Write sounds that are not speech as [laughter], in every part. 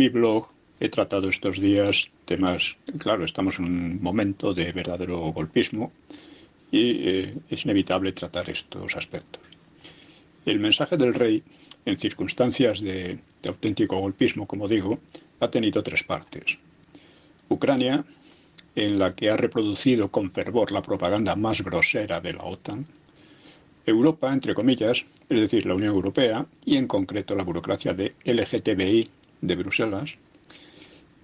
Mi blog he tratado estos días temas, claro, estamos en un momento de verdadero golpismo y eh, es inevitable tratar estos aspectos. El mensaje del rey, en circunstancias de, de auténtico golpismo, como digo, ha tenido tres partes. Ucrania, en la que ha reproducido con fervor la propaganda más grosera de la OTAN, Europa, entre comillas, es decir, la Unión Europea, y en concreto la burocracia de LGTBI de Bruselas,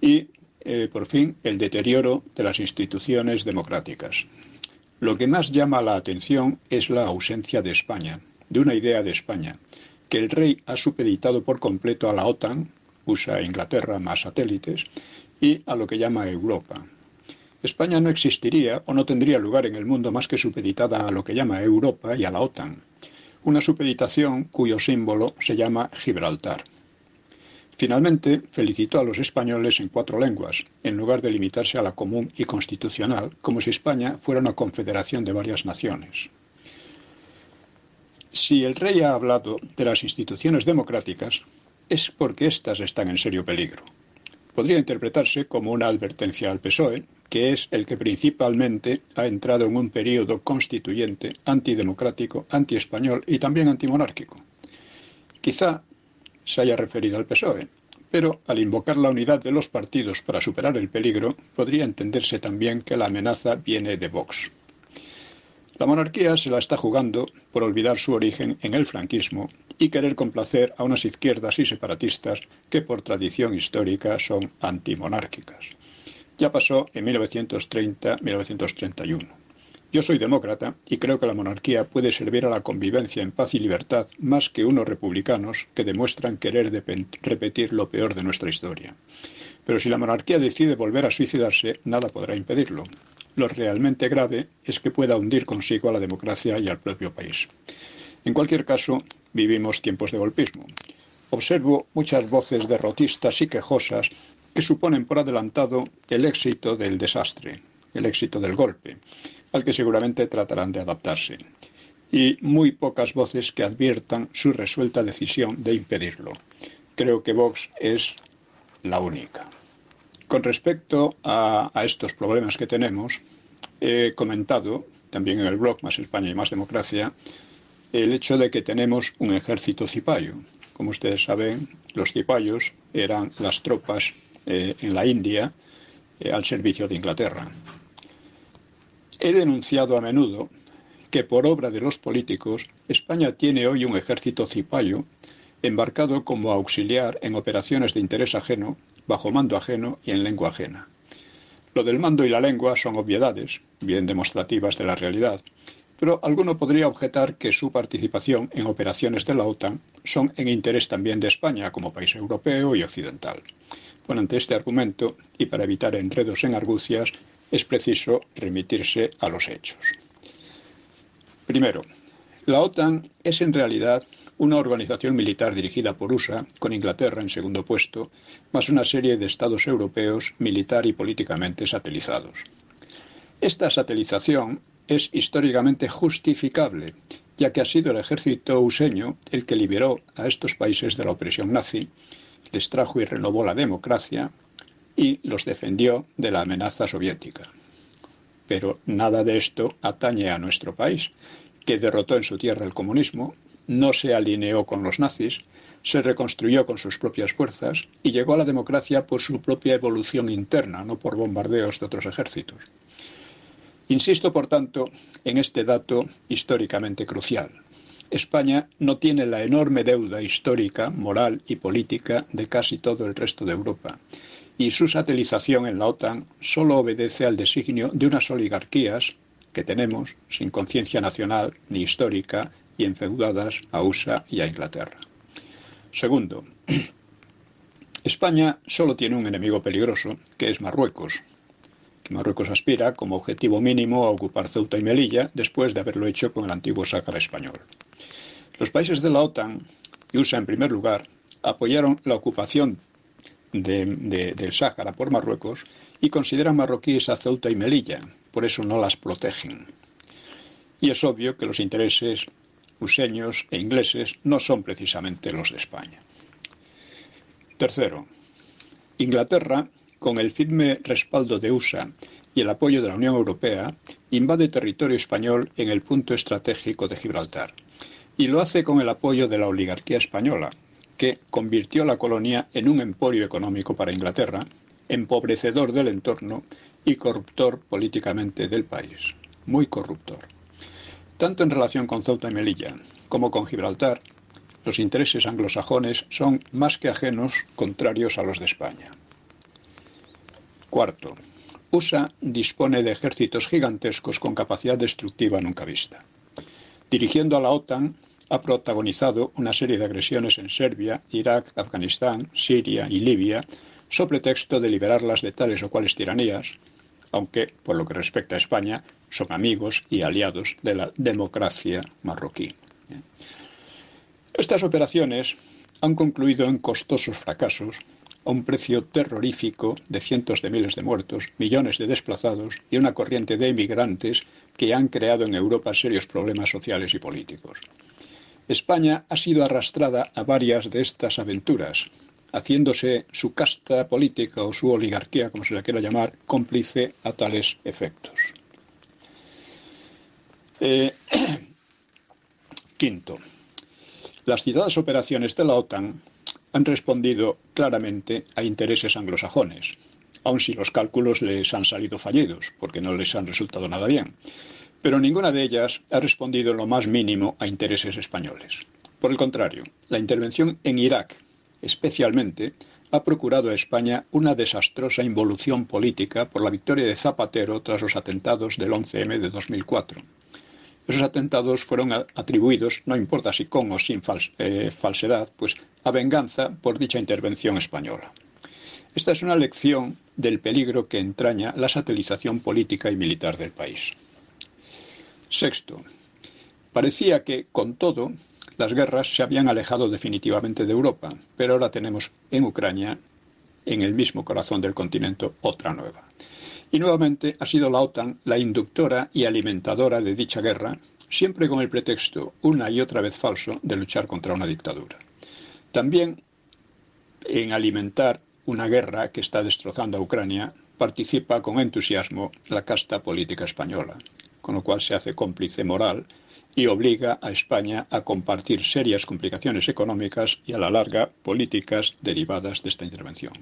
y, eh, por fin, el deterioro de las instituciones democráticas. Lo que más llama la atención es la ausencia de España, de una idea de España, que el rey ha supeditado por completo a la OTAN, USA Inglaterra más satélites, y a lo que llama Europa, España no existiría o no tendría lugar en el mundo más que supeditada a lo que llama Europa y a la OTAN, una supeditación cuyo símbolo se llama Gibraltar. Finalmente, felicitó a los españoles en cuatro lenguas, en lugar de limitarse a la común y constitucional, como si España fuera una confederación de varias naciones. Si el rey ha hablado de las instituciones democráticas, es porque éstas están en serio peligro podría interpretarse como una advertencia al PSOE, que es el que principalmente ha entrado en un periodo constituyente antidemocrático, antiespañol y también antimonárquico. Quizá se haya referido al PSOE, pero al invocar la unidad de los partidos para superar el peligro, podría entenderse también que la amenaza viene de Vox. La monarquía se la está jugando por olvidar su origen en el franquismo y querer complacer a unas izquierdas y separatistas que por tradición histórica son antimonárquicas. Ya pasó en 1930-1931. Yo soy demócrata y creo que la monarquía puede servir a la convivencia en paz y libertad más que unos republicanos que demuestran querer repetir lo peor de nuestra historia. Pero si la monarquía decide volver a suicidarse, nada podrá impedirlo. Lo realmente grave es que pueda hundir consigo a la democracia y al propio país. En cualquier caso, vivimos tiempos de golpismo. Observo muchas voces derrotistas y quejosas que suponen por adelantado el éxito del desastre, el éxito del golpe, al que seguramente tratarán de adaptarse, y muy pocas voces que adviertan su resuelta decisión de impedirlo. Creo que Vox es la única. Con respecto a, estos problemas que tenemos, he comentado también en el blog Más España y Más Democracia el hecho de que tenemos un ejército cipayo. Como ustedes saben, los cipayos eran las tropas eh, en la India eh, al servicio de Inglaterra. He denunciado a menudo que por obra de los políticos España tiene hoy un ejército cipayo embarcado como auxiliar en operaciones de interés ajeno, bajo mando ajeno y en lengua ajena. Lo del mando y la lengua son obviedades, bien demostrativas de la realidad, pero alguno podría objetar que su participación en operaciones de la OTAN son en interés también de España como país europeo y occidental. Bueno, ante este argumento, y para evitar enredos en argucias, es preciso remitirse a los hechos. Primero, la OTAN es en realidad una organización militar dirigida por USA, con Inglaterra en segundo puesto, más una serie de estados europeos militar y políticamente satelizados. Esta satelización es históricamente justificable, ya que ha sido el ejército useño el que liberó a estos países de la opresión nazi, les trajo y renovó la democracia y los defendió de la amenaza soviética. Pero nada de esto atañe a nuestro país, que derrotó en su tierra el comunismo, no se alineó con los nazis, se reconstruyó con sus propias fuerzas y llegó a la democracia por su propia evolución interna, no por bombardeos de otros ejércitos. Insisto, por tanto, en este dato históricamente crucial. España no tiene la enorme deuda histórica, moral y política de casi todo el resto de Europa, y su satelización en la OTAN solo obedece al designio de unas oligarquías que tenemos sin conciencia nacional ni histórica y enfeudadas a USA y a Inglaterra. Segundo, [clears throat] España solo tiene un enemigo peligroso, que es Marruecos, Marruecos aspira, como objetivo mínimo, a ocupar Ceuta y Melilla, después de haberlo hecho con el antiguo Sáhara español. Los países de la OTAN, y USA en primer lugar, apoyaron la ocupación del Sáhara por Marruecos y consideran marroquíes a Ceuta y Melilla, por eso no las protegen. Y es obvio que los intereses useños e ingleses no son precisamente los de España. Tercero, Inglaterra con el firme respaldo de USA y el apoyo de la Unión Europea, invade territorio español en el punto estratégico de Gibraltar. Y lo hace con el apoyo de la oligarquía española, que convirtió la colonia en un emporio económico para Inglaterra, empobrecedor del entorno y corruptor políticamente del país. Muy corruptor. Tanto en relación con Ceuta y Melilla como con Gibraltar, los intereses anglosajones son más que ajenos contrarios a los de España. Cuarto, USA dispone de ejércitos gigantescos con capacidad destructiva nunca vista. Dirigiendo a la OTAN, ha protagonizado una serie de agresiones en Serbia, Irak, Afganistán, Siria y Libia, sobre texto de liberarlas de tales o cuales tiranías, aunque, por lo que respecta a España, son amigos y aliados de la democracia marroquí. Estas operaciones han concluido en costosos fracasos a un precio terrorífico de cientos de miles de muertos, millones de desplazados y una corriente de emigrantes que han creado en Europa serios problemas sociales y políticos. España ha sido arrastrada a varias de estas aventuras, haciéndose su casta política o su oligarquía, como se la quiera llamar, cómplice a tales efectos. Eh, [clears throat] quinto, las citadas operaciones de la OTAN han respondido claramente a intereses anglosajones, aun si los cálculos les han salido fallidos, porque no les han resultado nada bien. Pero ninguna de ellas ha respondido en lo más mínimo a intereses españoles. Por el contrario, la intervención en Irak, especialmente, ha procurado a España una desastrosa involución política por la victoria de Zapatero tras los atentados del 11M de 2004 esos atentados fueron atribuidos, no importa si con o sin eh, falsedad, pues a venganza por dicha intervención española. Esta es una lección del peligro que entraña la satelización política y militar del país. Sexto, parecía que, con todo, las guerras se habían alejado definitivamente de Europa, pero ahora tenemos en Ucrania, en el mismo corazón del continente, otra nueva. Y nuevamente ha sido la OTAN la inductora y alimentadora de dicha guerra, siempre con el pretexto, una y otra vez falso, de luchar contra una dictadura. También en alimentar una guerra que está destrozando a Ucrania participa con entusiasmo la casta política española, con lo cual se hace cómplice moral y obliga a España a compartir serias complicaciones económicas y a la larga políticas derivadas de esta intervención.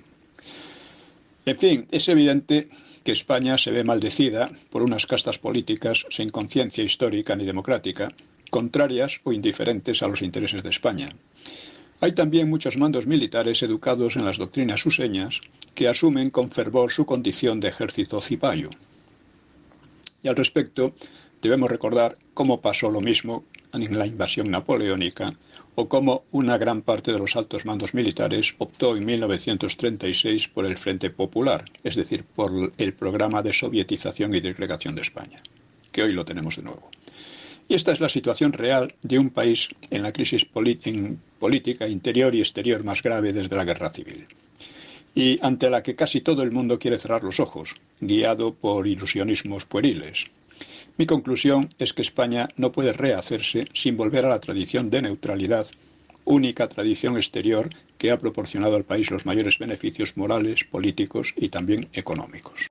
En fin, es evidente que España se ve maldecida por unas castas políticas sin conciencia histórica ni democrática, contrarias o indiferentes a los intereses de España. Hay también muchos mandos militares educados en las doctrinas useñas que asumen con fervor su condición de ejército cipayo. Y al respecto, debemos recordar cómo pasó lo mismo en la invasión napoleónica o cómo una gran parte de los altos mandos militares optó en 1936 por el Frente Popular, es decir, por el programa de sovietización y disgregación de España, que hoy lo tenemos de nuevo. Y esta es la situación real de un país en la crisis política interior y exterior más grave desde la guerra civil, y ante la que casi todo el mundo quiere cerrar los ojos, guiado por ilusionismos pueriles. Mi conclusión es que España no puede rehacerse sin volver a la tradición de neutralidad, única tradición exterior que ha proporcionado al país los mayores beneficios morales, políticos y también económicos.